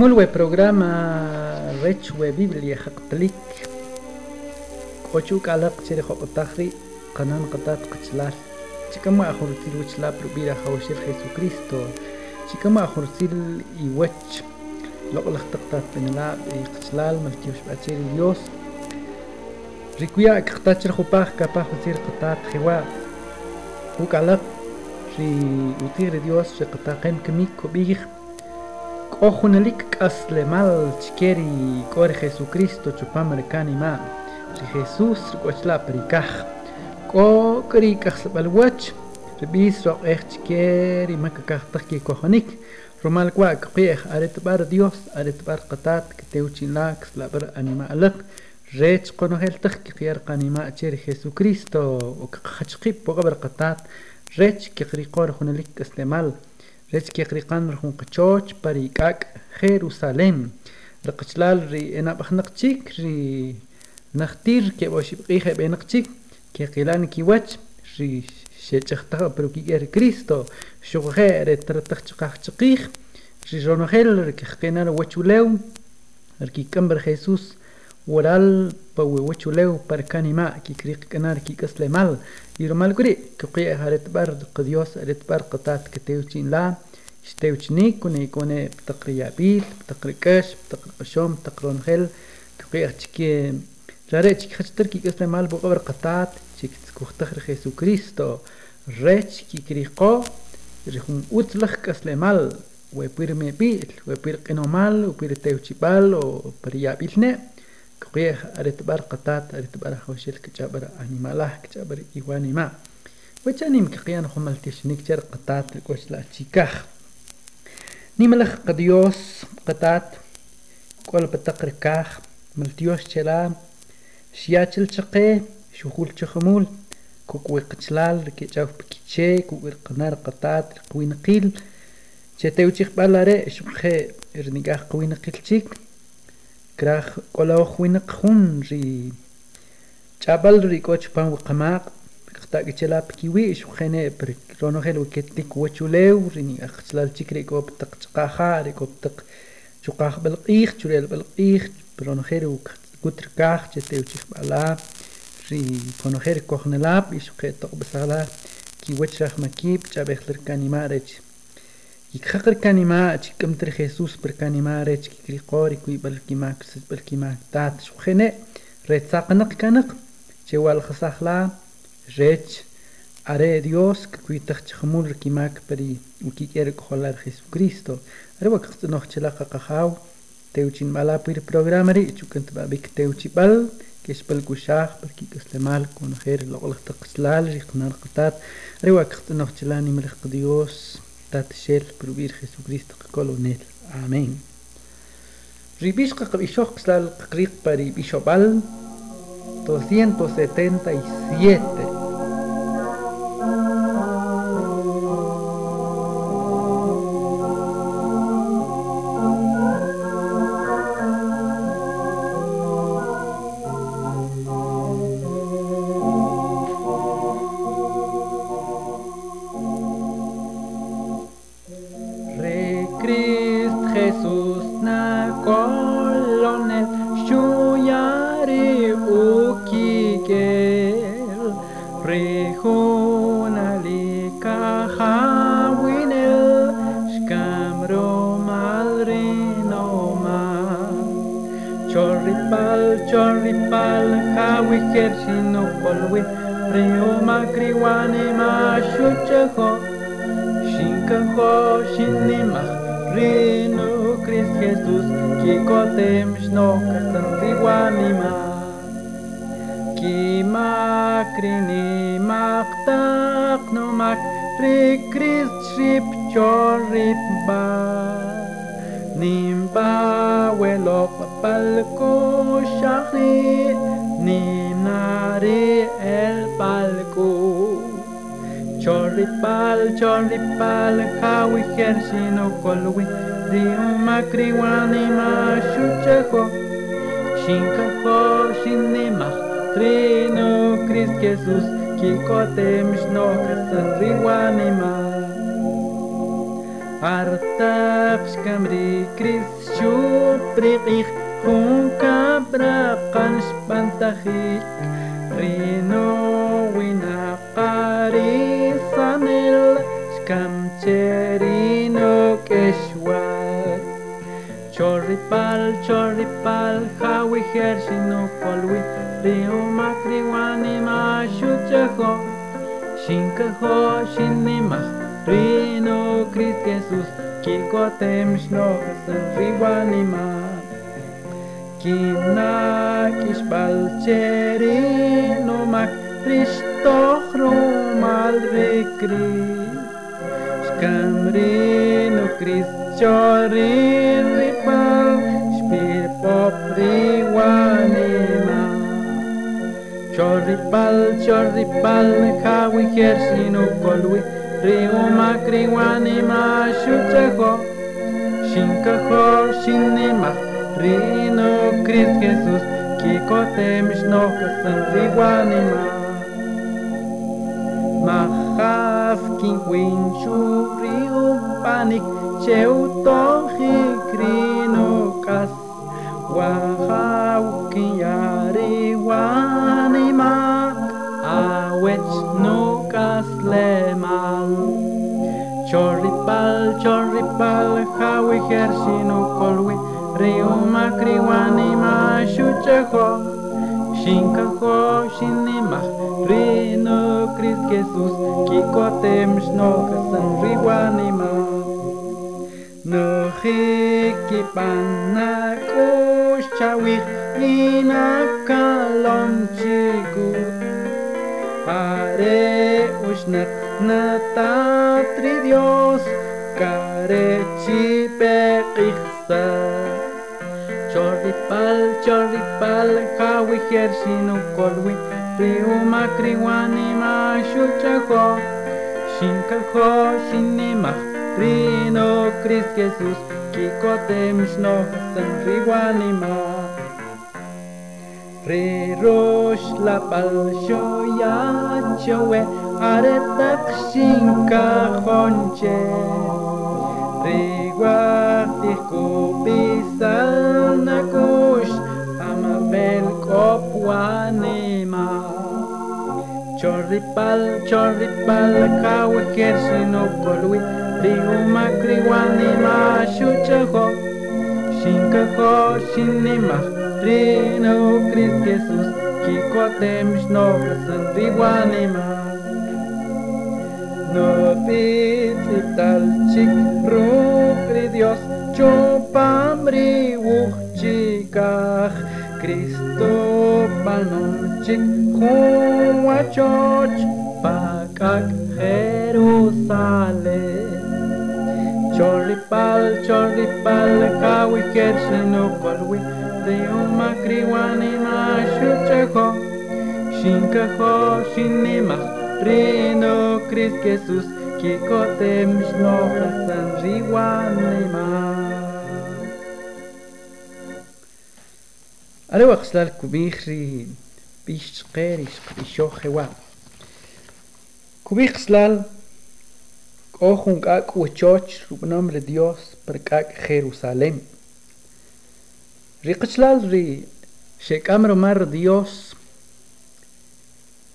مول بروغراما ريتش و بيبلي حق بليك كوتشوك على قتل خوك التخري قنان قطات قتلال تكما اخر تيل وش لا بروبيرا خوشير خيسو كريستو تكما اخر تيل يوتش لو قلق تقطات بن لا قتلال ملكي وش باتير يوس ريكويا اكتات شرخو باخ كا باخ وزير قطات خوا وكالق ري وطير ديوس شقطاقين كميك وبيخ k'ojunalik k'aslemal chikeri k'ori Jesucristo chupam rikanima ri Jesus rik'ochla perikaj k'o k'ri k'ajsab'alwach rib'is roq'ej chikeri makakajtaj kikojonik romal kwa kqie'j aretb'ar Dios aretb'ar qatat ketew chinla kslab'ar anima alaq rech qonojel taj kiqyar qanima cheri Jesucristo o kqachqib poqab'ar qatat rech kiqriqor junalik k'aslemal rechkiqriqan rjunqachoch pari k'ak' jerusalén riqchlal ri enab'ajnaq chik ri najtir keb'oxib'q'iij eb'enaq chik qeqilani kiwach ri xech'ajtaj pero cristo xuqje' retrataj chaqaj chaqij rinojel rikqina ri wachulew rikik'am ri jesús wural pa wi wachulew para kanima' kikriqk'ana rikik'aslemaal يرو مالغري كقي هارت بار قديوس هارت بار قطات كتيوتين لا شتيوتشني كوني كوني بتقري يابيل بتقري كاش بتقري قشوم بتقرون خيل كقي اتشكي جاري اتشكي خشتر كي اسمي مال بو قبر قطات تشكي تسكوخ تخر خيسو كريستو ريتش كي كريقو ريخون اوتلخ كاسلي مال ويبير ميبيل ويبير قنو مال ويبير تيوتشي بال وبر يابيل نه yab'il ne' kuqi aretb'ar qatat aretb'ar jawxel kch'ab'ar animalaj kch'ab'ar iwanima wach anim kiqiyan jumal tixnik cher qatat rik'och la chikaj nimalaj qa Dios qatat k'ol pataq rikaj mal Dios chela xyachil chaqe xujul chajamul kuk'wi qachlal rikech'aw pikiche kuk'wi rqanar qatat riqwinaqil chetew chijb'al are' xuqje rnik'aj qawinaqil chik كراخ كلا خوين خون جي چابل ري كوچ پان و قماق خطا گچلا پكي وي شو خنه بر رونو خل وكتيك و چولو ريني اختلال چكري كو بتق چقا خاري كو بتق چقا خبل قيخ چوريل بل قيخ برونو خير و كتر كاخ چتيو چخ بالا ري كونو خير كوخنلاب ايشو كي وچ رخ مكيب چابخلر كاني مارچ يكخر كاني ما أشي كم تر خيسوس بر كاني ما ريتش كي كري قوري كوي بلكي ما كسد بلكي ما تات شو خنق ريت ساقنق كانق شوال خساخلا ريتش أري ديوس كوي تخت خمول كي ماك بري وكي كيرك خلار خيسو كريستو أري وقت نوخ شلاقة قخاو تيوشين مالا بير بروغرام ري شو كنت بابيك تيوشي بل كيش بالكوشاخ بركي كسلمال كون خير لغلق تقسلال ريق نار قطات ريوا كخت نوخ شلاني ملخ ديوس dat shel prubir Jesucristo colonel. Amén. Ribishka Kabishok Sal Krikpari Bishobal 277 sinemach Reno Christ Jesus Kikotem shnokatan tiguanima Kimakrini no nomak ri Christ ship choritba Nimba welo papalko shahri Ninare el palko Chorri pal, chorri pal, hawi hersi no kolwi, riu makri wanima shucheho, shinkaho shinimach, trino Christ Jesus, kikote mishno kasan riwanima. Artaps kamri Christ shupriqich, hunka braqan spantachik, rino Choripal, choripal, hawi hersino polwi, riuma kriwanima shuchaho, shinkaho shinima, rino kris Jesus, kikotem shnos riwanima. Kina kishbal cherino mak, ristoch rumal rekri, no kris Jorin ripal spir popri wanema Chorripal, chorripal, kawi hersinu kolwi Riuma kriwanima shuchaho Shinkaho shinema Rino Christ Jesus. Kikotem shnokasan Ma Mahaf kinkwin riu panik cheuto higrino kas wahaukiari wanimak awech no kas lemal chorripal chorripal hawi hersino kolwi riuma kriwanima shuchejo. Shinkaho shinima rino kris Jesus kikotem shnokasan riwanima Nojikipanako xawik inakalonchiku Pare uxnak natatri Dios karechipeqixsa Chorripal, chorripal, jawijer sinukolwi Riuma kriwanima xuchajo Shinkajo, shinimaj Trino Cris Jesús, Kikote no San Riwanima. Re Rosh La Palsho Ya Chowe, Aretak Shinka Honche. Re Guatiko Pisanakush, Amabel Kopwani. Chorripal, chorripal, kawe kersi no kolui, rigu makri wani ma shucha ho, shinka ho shinima, rina o Jesus, kiko temish no kasandi wani ma. No tal chik rupri Dios, chupamri wuchikach, Cristo panon magic George Pakak Jerusalén Chorlipal, chorlipal, kawi kershenu kolwi Deo makriwani ma. Shucheho Shinkaho shinimach Rino Chris Jesus Kikotem shnoha san riwanimach أروق سلالكو بيخرين bish qerish bishojewa Kubixlal Ojun kak uchoch nombre Dios per kak Jerusalén Riqchlal ri shekamro mar Dios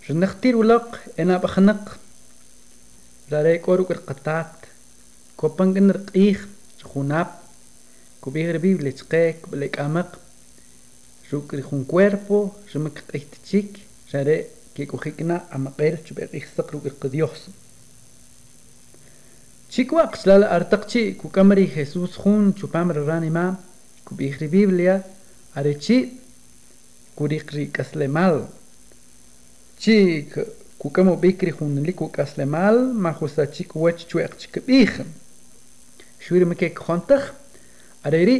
Rnaqtir ulaq enabaqnaq Rare koruk qatat Kopangan rqih junap Kubir Biblia chqek blek amaq Ruk jun cuerpo rimak qitchik Rare que kujikna amaqel chubek ihsaq ruk Dios Chikwa qslal artaqchi kukamri Jesús jun chupamra ranima kubihri Biblia arechi kurikri kaslemal chik kukamo bikri jun liku kaslemal mahusa chik wach chuek chikbih shuri me ke khontag areri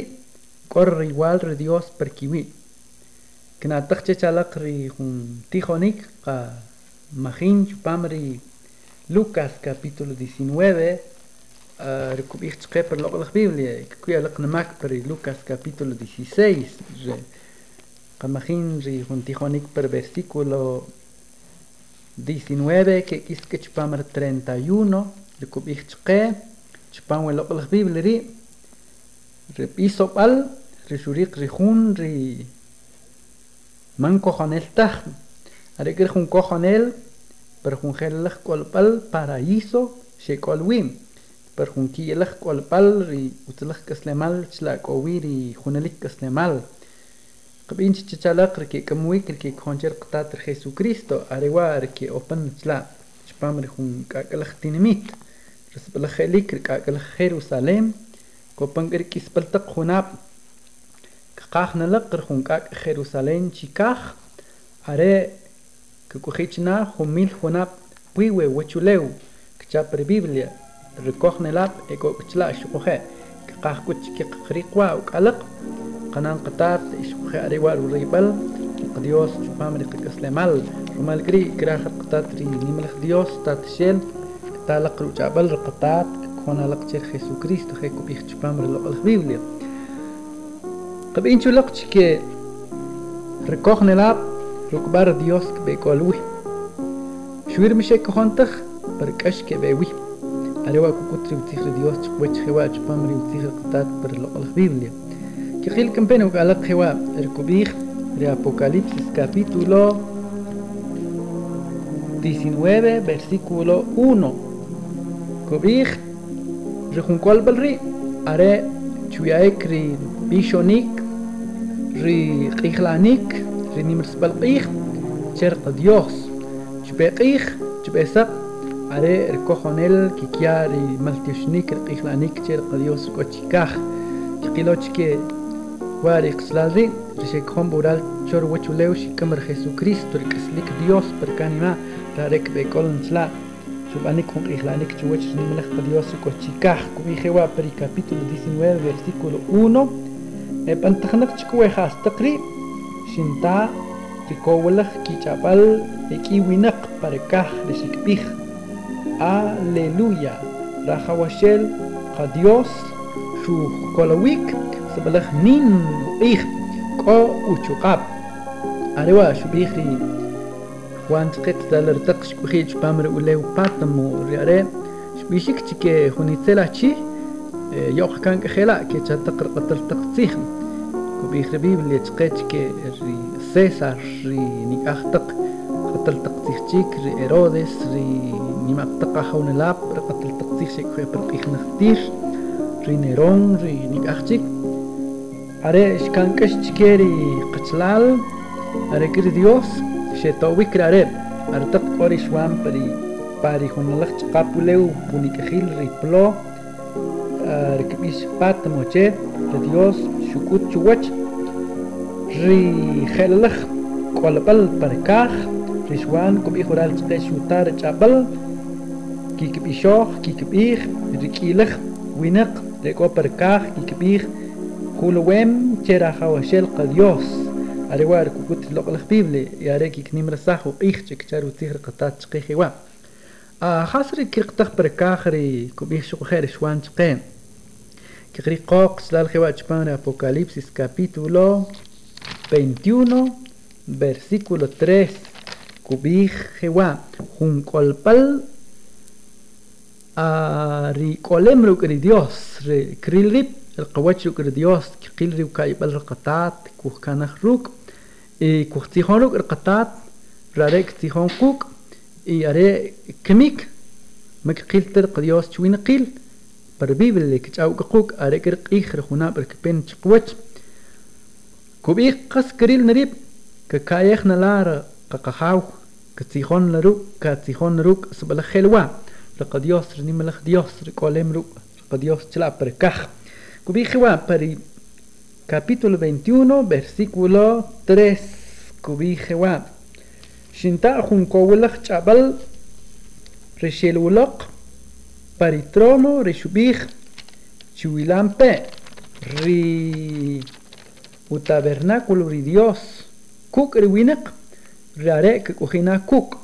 kor igual re Dios per Knatach chechalak ri jun tijonik ka majin chupamri Lucas capítulo 19 ah, recubich cheper lo la Biblia kuyalak namak per Lucas capítulo 16 ka majin ri jun tijonik per versículo 19 que kiske chupamr 31 recubich che chupam lo la Biblia ri repisopal risurik rijun ri man kojonel taj are' k'ri jun kojonel per jun je'laj k'olb'al paraíso xek'olwii per jun ki'ilaj k'olb'al ri utzilaj k'aslemaal chla'k'owi ri junelik k'aslemaal qb'in chi chichalaq ri ke'k'am wiik ri ke'k'jon che qtaat ri jesucristo are' wa' ri ke'opan chila' chpam ri jun k'ak'alaj tinimit risb'alaj je'lik ri junaab' p'iwe wachuleew kchap ri biblia rikoj nelaab' ek'ook chila' xuquje' kqaaj k'ut chiki qriq wa' uk'alaq qana'n qataat ixuqje' are' wa' ruriyb'al qadios chpam ri qak'aslemaal rumal k'ri' kiraj ri qataat ri nimlaj dios taatixel talaq ruch'ab'al ri qataat k'jon alaq che ri jesucristo je' kub'iij chpam ri loq'laj biblia طب انت لقتش كي ركوخ نلعب ركبار ديوس بيكولوي شوير مشيك خونتخ بركش كي بيوي أريوا كوكوتري وتيخر ديوس تقويتش خواج بامري وتيخر قطات برلقل خبيبلي كي خيل كمبين وقالق خوا ركوبيخ de Apocalipsis capítulo 19 versículo 1 Cobij Rejuncual Balri Are Chuyaekri Bishonik ri qiglanik ri nimrsbal dios chbe qiq are er kohonel ki kya dios ko chikax chiqilo chike wari qslazi ri jesucristo dios per kanima tarek be kolon tsla chubani kon dios ko chikax ku capítulo 19 versículo 1 e b'antajnaq chikwe ja'staq ri' xintaa rikowlaj kich'ab'al ek'i winaq parekaj ri xikb'iij aleluya rajawaxel qadios xujkolowik sab'alaj nin uq'iij k'o uchuq'ab' are' wa' xub'iij ri Juan tqet talartaq xk'uji' chpam ri ulew pátamo ri are' xb'ixik chike junitzel achii يوق كان كخلا كي تتقر قتل تقتيخ كوبي خبيب اللي تقيت كي ري سيسار ري نيك اختق قتل تقتيخ تيك ري ايرودس ري نيما تقا خون لاب قتل تقتيخ شيك في برقيخ نختير ري نيرون ري نيك اختيك اره اشكان كش تكيري قتلال اره كري ديوس شيطو ويكر اره ارتق قوري شوان بري باري هون لخت قابولو بونيك خيل ري بلو ulew punik'ajil ri plo ri kib'ix pátamo che ri Dios xuk'ut chiwach ri je'lalaj k'olb'al par kaaj ri xwaan kub'iij oral chqe xutaa ri ch'ab'al kikb'ixoj kikb'iij ri k'iilaj winaq ri k'o par kaaj kikb'iij julwem che rajawaxel qa Dios are' wa' ri kuk'ut ri loq'laj biblia y are' kiknimrasaj uq'iij chik cha ri utziij ri qataat chqe jewa' jas ri kirqtaj jewa' chpan apocalipsis capítulo 21 versículo 3 kub'iij jewa' jun k'olb'al ri k'olem ruk' ri Dios ri kril rib' ri qawach ruk' ri Dios kiqil ri ka'yb'al ri qataat kuj kanaj ruk' y kuj tzijon ruk' ri qataat rare' ktzijon quuk' y are' kimik ma kiqil ta kub'iij qas kiril nariib' kaka'yej nala' ri qaqajaw katzijon la ruk' katzijon ruk' sab'alaj jelwa' ri qadios ri nimlaj dios ri k'olem ruk' ri qadios chila' par kaj kub'iij jewa' pa ri capítulo 21 versículo 3 kub'iij jewa' xinta' jun kowlaj ch'ab'al ri xilwloq pa ri trono ri ri utabernáculo ri Dios kuk' ri winaq ri are' kik'ujinaj kuk'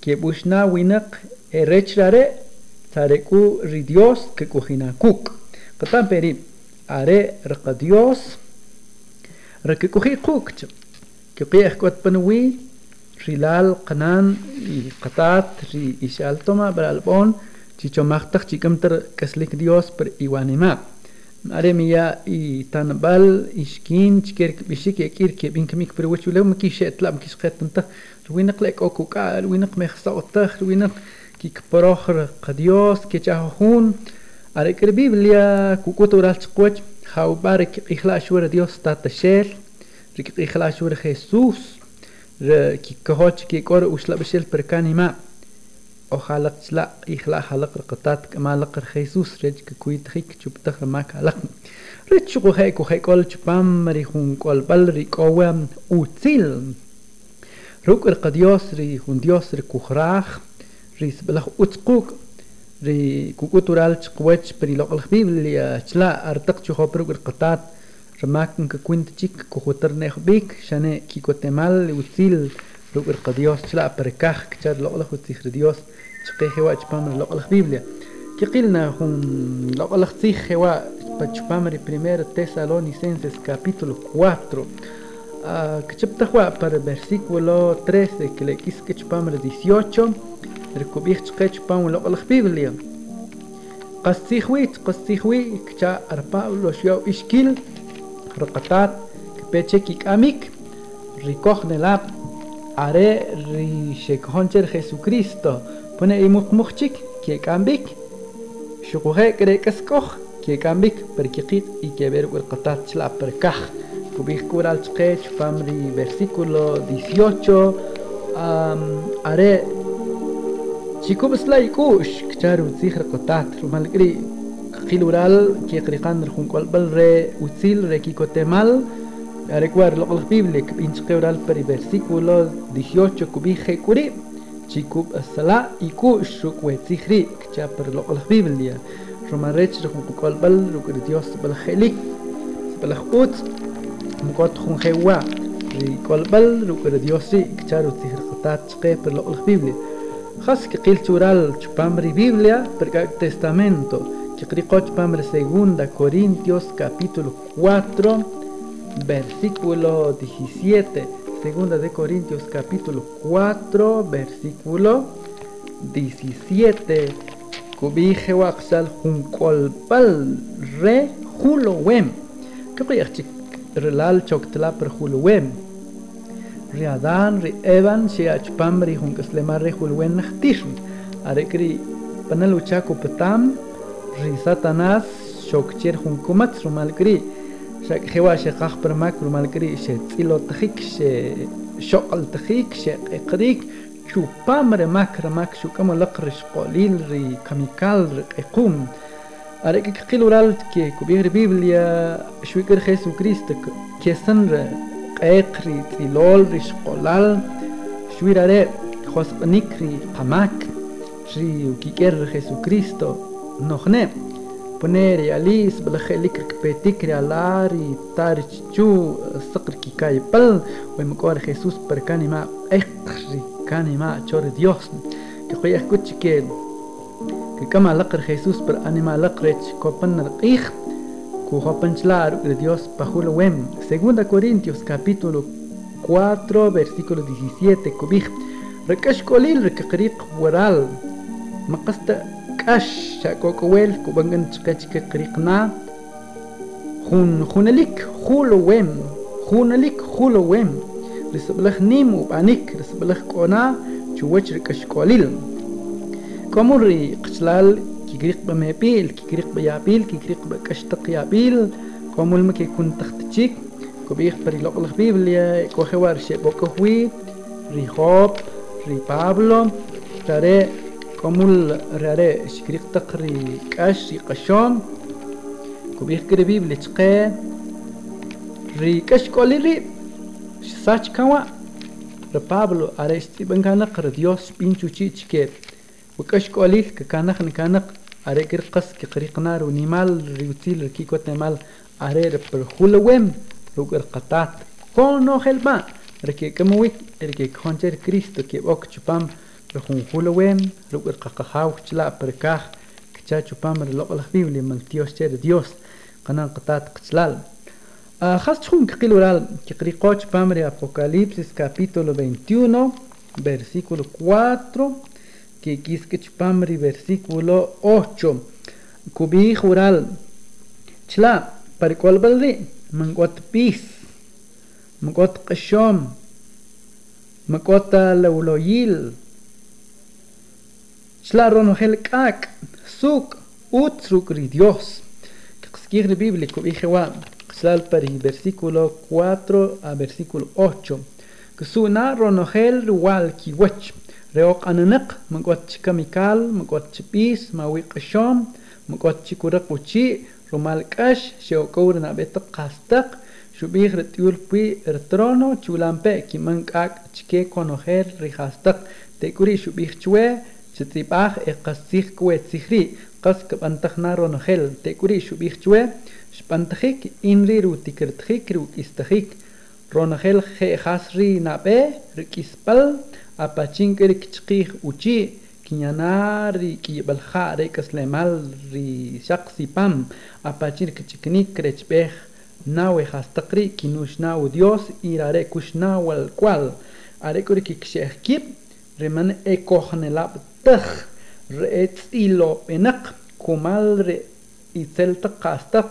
keb'uxnaj winaq e rech ri are' sarek'u ri Dios kik'ujinaj kuk' qatan pe ri' are' ri qa Dios ri kik'uji' quuk' cha kiq'i'ej k'ot panawii rilal qanan y qataat b'ralb'on chichomaqtaq chikamtar kaslik Dios per iwanima are miya i tanbal iskin chiker bishik yakir ke bin kamik per wachu lew maki shetlam kis qetanta ruinaq lek okuka ruinaq mexsaqtaq ruinaq ki kprokhر qadios ke chahun are ker biblia kukutural chqwach haubarik ikhla shura Dios tata shel rik ikhla shura Jesus ki kahoch ki kor usla bishel per kanima ojalá tla ihla halaq rqatat kamalaq Jesus rech ke kuit khik chuptaq mak halaq rech ko he ko he kol chupam ri hun kol bal ri kowam util ruk er qadios ri hun dios ri kuhrach ri sbelach utquk ri kukutural chqwech pri loqal biblia chla artaq chu hop ruk er qatat ramak ke kuint chik ko hotar ne bik shane ki kotemal util ruk er qadios chla per kach chad loqal util dios شقي هوا chpamri loq'laj Biblia kiqilna jun loq'laj tzij hewa chpamri primero Tesalonicenses capítulo 4 kchiptajwa para versículo 13 que le quis que chpamri 18 rikubij chqe chpam loq'laj Biblia qastzijwit qastzijwi kcha ar Pablo xyaw ixkil raqatat kpeche kik'amik rikoj nelab are ri xekjoncher Jesucristo Pone imuqmuqchik keqambik shuquje qreqasqoj keqambik perkiqit y keber wilqatat chla perkaj kubij kural chqech famri versículo 18 um, are chikub slay kush kchar utzikhr qatat rumalgri qil ural keqriqan rjunqol balre utzil rekikotemal arecuar lo biblik inchqe ural peri versículo 18 kubije kurib chikub asala y ku shuk wetzihri kcha per lo la biblia romarech rukun kukol bal rukun dios khun hewa ri kol bal rukun dios si kcha rutihri khatat chqe per lo la biblia khas ke qil tural biblia per ka testamento ke qri qoch corintios capítulo 4 versículo 17 Segunda de Corintios capítulo 4 versículo 17. Kubije waxal junkolpal re julowem. ¿Qué chik relal choktla per julowem? Re Adán, re Evan, sheachpam re junkaslema re julwen nachtishn. Arekri panaluchaku petam, re Satanás, shokcher junkumatz. شاك خوا شقاق برماك رومالكري شي تيلو تخيك شي شقل تخيك شي قريك شو بامر ماك رماك شو كما لقرش قليل ري كاميكال ري قيقوم. أريك كقيلو رالت كي كبير بيبليا شو يكر خيسو كريستك كيسن ري قيقري تيلول ري شقلال شو يراري خوص نيكري قماك شري وكيكر خيسو كريستو نخنه poner y alisar la piel y que te pinte la cara y te arregle todo porque hay que anima extra de anima Dios. Que coye que que que el Corintios capítulo cuatro versículo diecisiete que dice recogí el que quería maqasta كاش كوكويل كوبنغن تشكاتشك قريقنا. خون خونليك خولو ويم خونليك خولو ويم رسبلخ نيم وبانيك رسبلخ كونا. چوچ ركش كوليل كوموري قشلال كيغريق بميبيل كيغريق بيابيل كيغريق بكشتق يابيل. كومول ما كيكون تختشيك كوبيخ بري لوقلخ بيبليا. كوخوار شي بوكوهوي ري خوب ري بابلو. تاري كمول راري شكريق تقري كاش قشون كبير كربي بلتقى ري كاش كولي ري ساچ كوا ربابلو ارشتي بنكانق رديوس بينچو چيچكي وكاش كولي ككانق نكانق اري قرقس كقريق نار ونيمال ريوتيل كيكو تمال اري ربر خولويم روكر قطات كونو خلبا ركي كمويك ركي كونجر كريستو كي اوك چپام rajunjul wen ruk el qaqajaw chla perkaj kcha chupam el loq el che de dios qanan qatat qchlal a ah, khas chun qil ural qiqri qoch pam 21 versículo 4 que quis que chupam versículo 8 kubi ural chla par kol balri mangot pis mangot qshom mangot lawloyil rono hel kak suk utrukri dios que bíblico dije wa chla par versículo 4 a versículo 8 que su na rono hel rual ki wach reok ananak mangot kamikal mangot pis mawi qashom مقوت شكورا قوشي رومال كاش شو كورنا بيت قاستق شو بيغ رتيول بي رترونو تشولان بي كي منك اك تشكي كونوخير ريخاستق تيكوري شو بيغ شوي شتريباخ اقاسيخ كوي تسيخري قس كبانتخ نارو نخيل تيكوري شو بيغ شوي شبانتخيك إنري رو تكرتخيك رو كيستخيك رونخيل خي خاسري نابي ركيسبل أباچين كريك تشقيخ وچي kiñanari kibalhare kaslemal ri shaqsi pam apachir kichiknik krechbej nawe hastaqri kinush naw dios irare kushna wal kwal are kuri kikshehkip reman ekohnelab تخ رئيت سيلو بنق كمال رئي سلتق قاستق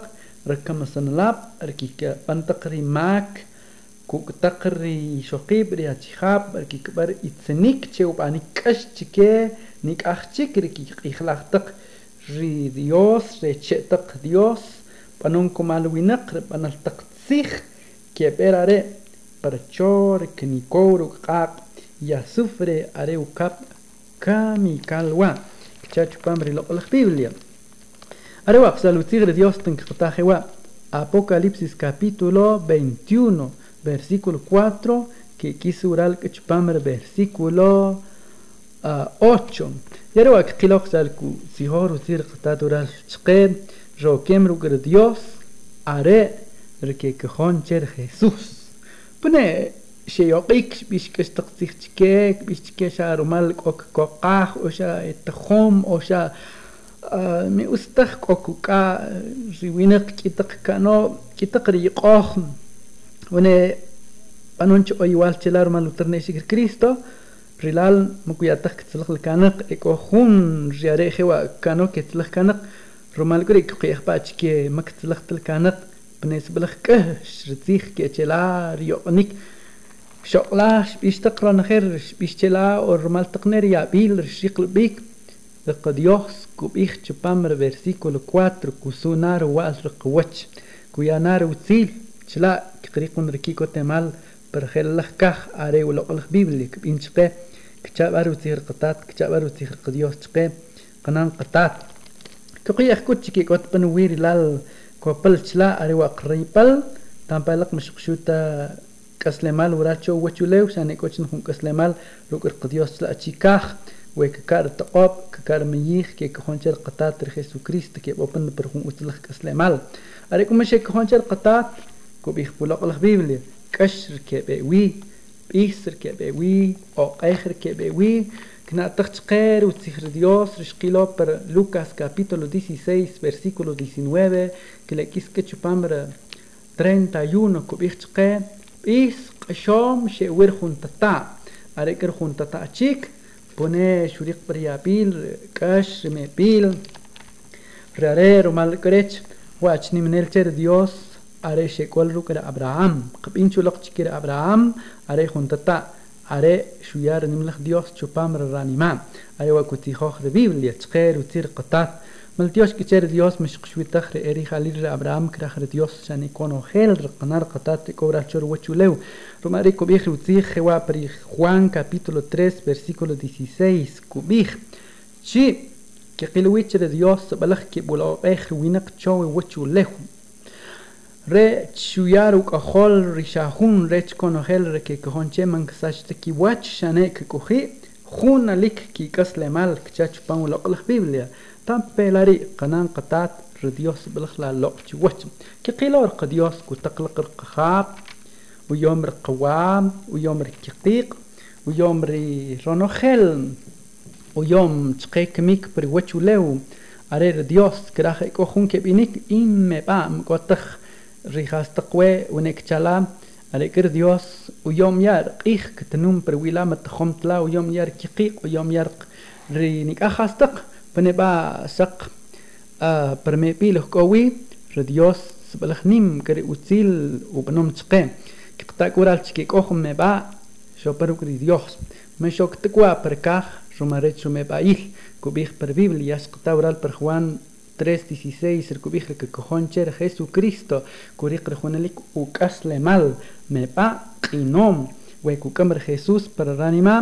ركما سنلاب ركي بنتقري ماك كوك تقري شقيب ريا تخاب ركي كبر اتسنيك تشيو باني كش تكي نيك اخشيك ركي اخلاق تق ري ديوس ري تق ديوس بانون كمال وينق ربان التق كي بير اري برچور كنيكورو قاق يا سفري اري وكاب kamikalwa kichachupambre lo la biblia are wa psalu pues, dios ten apocalipsis capítulo 21 versículo 4 que kisural kichupambre versículo uh, 8 yare wa kilo xal ku sihor usir dios are rike khonche jesus pne kastaqsik chke bish chke sha rumal kok kokaj o sha etkhom o sha mi ustah kokuka riwinak kitak kano kitak riqoh ونه أنونش أو يوال تلار ما لوترني شكر كريستو ريلال مكوياتك كتلخ الكانق إكو خون جاري خوا كانو كتلخ كانق. رومال كوري كي يخباتش كي ما كتلخ الكانق بالنسبة لك كهش رتيخ كي تلار شغلاش بيشتقرا نخير بيشتلا أو رومال تقنير يا بيل رشيق بيك لقد Dios kubich chupamr versículo 4 kusunar was rekwach kuyanar utzil chla kqriqun rikiko temal pergellah kaj are uloqlaj biblik binchpe kchabar utzir qatat kchabar utzir qdios chpe qanan qatat tuqiyah kutchiki kot panwir lal kopal chla are waqripal tampalaq mashqshuta kaslemal uracho wachulew sane kochin hun kaslemal lukr qdios chla chikaj وككار تقاب ككار ميخ كي كخونشر قطات رخيسو كي بوبن برخون وتلخ كسلمال أريكم مشي كخونشر قطات كوبيخ بولاق لخ بيبلي كشر كبوي بيسر كبوي أو قيخر كبوي كنا تخشقير وتسيخر ديوس رشقيلو پر لوكاس capítulo 16 versículo 19 que le quis que chupamra 31 كوبيخ تشقي بيس قشوم شوير خنتتا أريكر خنتتا تشيك pone شوريق بريابيل كاش رميبيل رارير ومال كريتش واتشني من التر ديوس are shekol rukra Abraham qbinchu laq chikira Abraham are juntata are shuyar nimlach Dios chupam ranima are wa kutikhokh de Biblia chqer utir qatat ملتيوش كتير ديوس مش قشوي تخر إري خليل أبرام كرخر ديوس شان يكونو خيل رقنار قطات كورا تشور وچو لو رماري كوبيخ لوتيخ خوا بري خوان capítulo 3 versículo 16 كوبيخ شي كقلوي تشر ديوس بلخ كبولو إخ وينق تشوي وچو لهم re chuyar uk ahol rishahun rech konohel re ke kohonche man ksach te ki wach shane ke kohi jun alik ki kaslemal kchach pan loqlh biblia tam pelari qanan qatat re dios bilkhla lo chwach ki qilor qadios ku taqlq qkhab u yom r qawam u yom r kiqiq u yom ri ronohel u yom chqek mik per wachulew are dios krach ko khun ke binik imme bam kotakh rihastaqwe unekchala alekir Dios uyom yar qih ktenum per wila kowi re Dios sbalaj nim kari utzil ubanom chqe kiqta kural chki kohum meba shoparu kri Dios me shok tekwa per kaj romarech rumeba il kubij per Biblia shqta ural per Juan 3.16 rkubij que cojoncher Jesucristo kurik rejunelik ukasle mal meba qinom we kukamr Jesús para ranima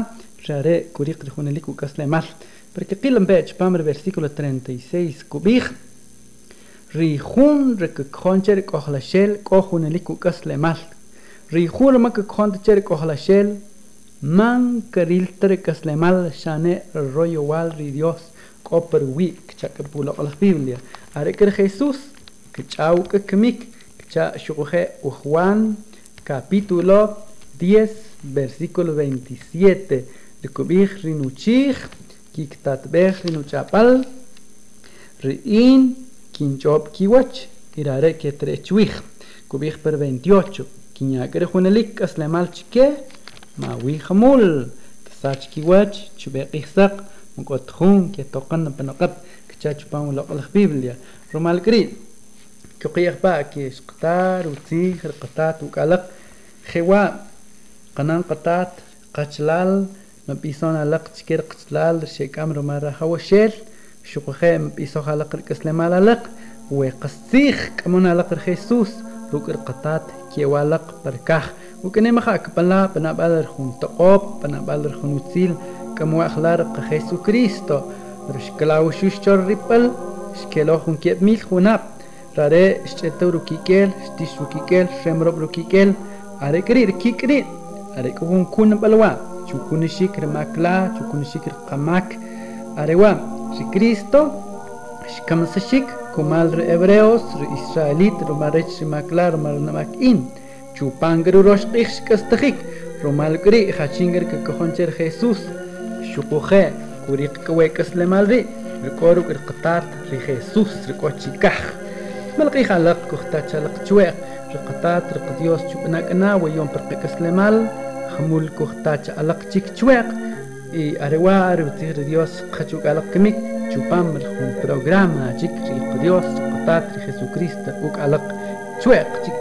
share kurik khunelik ukas le porque qilam bech pamr versículo 36 kubig rihun rek khoncher kohla shel kohunelik ukas le mal rihun mak khoncher kohla shel man karil tre kas le mal shane royo wal ri dios koper week chakapula ol biblia. Are ker jesus que chau que kemik cha shuge juan capítulo 10 versículo 27 de kubih rinuchich kiktat beh rinuchapal rein kinchop kiwach irare que trechwich kubih per 28 kinyakere junelik aslemal chike ma wi khamul kisach kiwach chube qisaq مقطخون كي توقن بنقط كتشاتش بام لقل بيبليا رومال كري كقيخ با كي شقتار وتيخ رقطات وكالق خوا قنان قطات قچلال مبيسون على لقت كير قتلال شي كامر ما راه هو شيل. شوخه مبيسو على لقت كسلم على لقت وقصيخ كمون على لقت خيسوس. دوكر قطات كي والق بركاخ. وكني ما خاك بلا بنا بالر خون تقوب بنا بالر خون تسيل كمو أخلار قخيسو كريستو. رش كلاو شوش شور ريبل. شكلو خون كيب ميل خوناب راري شتتو رو كيكيل شتيشو كيكيل شمرو برو كيكيل. أري كرير كيكرين. أري كون كون بلوان. Chukun shikr makla chukun shikr qamak are wa si Cristo shkam shik kumal re hebreos re israelit romarech makla romar namak in chupangru rosh qix kastajik romal kri hachinger ke kohoncher Jesus شقوخي كوريق كويكس لمالري ركورو القطار لخيسوس ركوتشي كخ ملقي خلق كوختا شلق شويق رقطات رقديوس شبناك أنا ويوم برقكس كوختا شلق شيك شويق y arewar utir Dios khachuk alak kemik chupam el un programa chik ri Dios qatat ri Jesucristo uk alak chueq chik